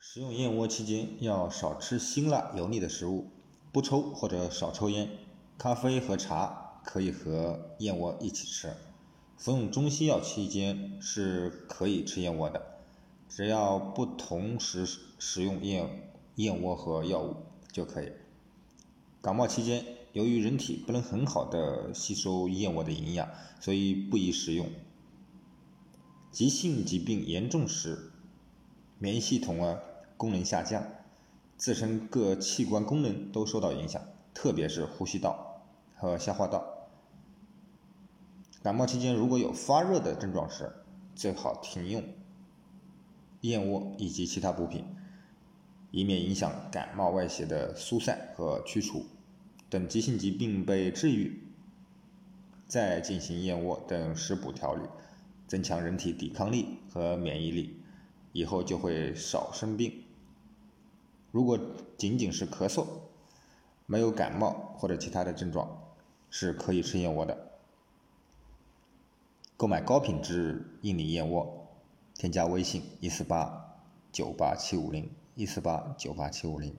食用燕窝期间要少吃辛辣油腻的食物，不抽或者少抽烟，咖啡和茶可以和燕窝一起吃。服用中西药期间是可以吃燕窝的，只要不同时食用燕燕窝和药物就可以。感冒期间，由于人体不能很好的吸收燕窝的营养，所以不宜食用。急性疾病严重时，免疫系统啊功能下降，自身各器官功能都受到影响，特别是呼吸道和消化道。感冒期间如果有发热的症状时，最好停用燕窝以及其他补品，以免影响感冒外邪的疏散和驱除。等急性疾病被治愈，再进行燕窝等食补调理，增强人体抵抗力和免疫力。以后就会少生病。如果仅仅是咳嗽，没有感冒或者其他的症状，是可以吃燕窝的。购买高品质印尼燕窝，添加微信一四八九八七五零一四八九八七五零。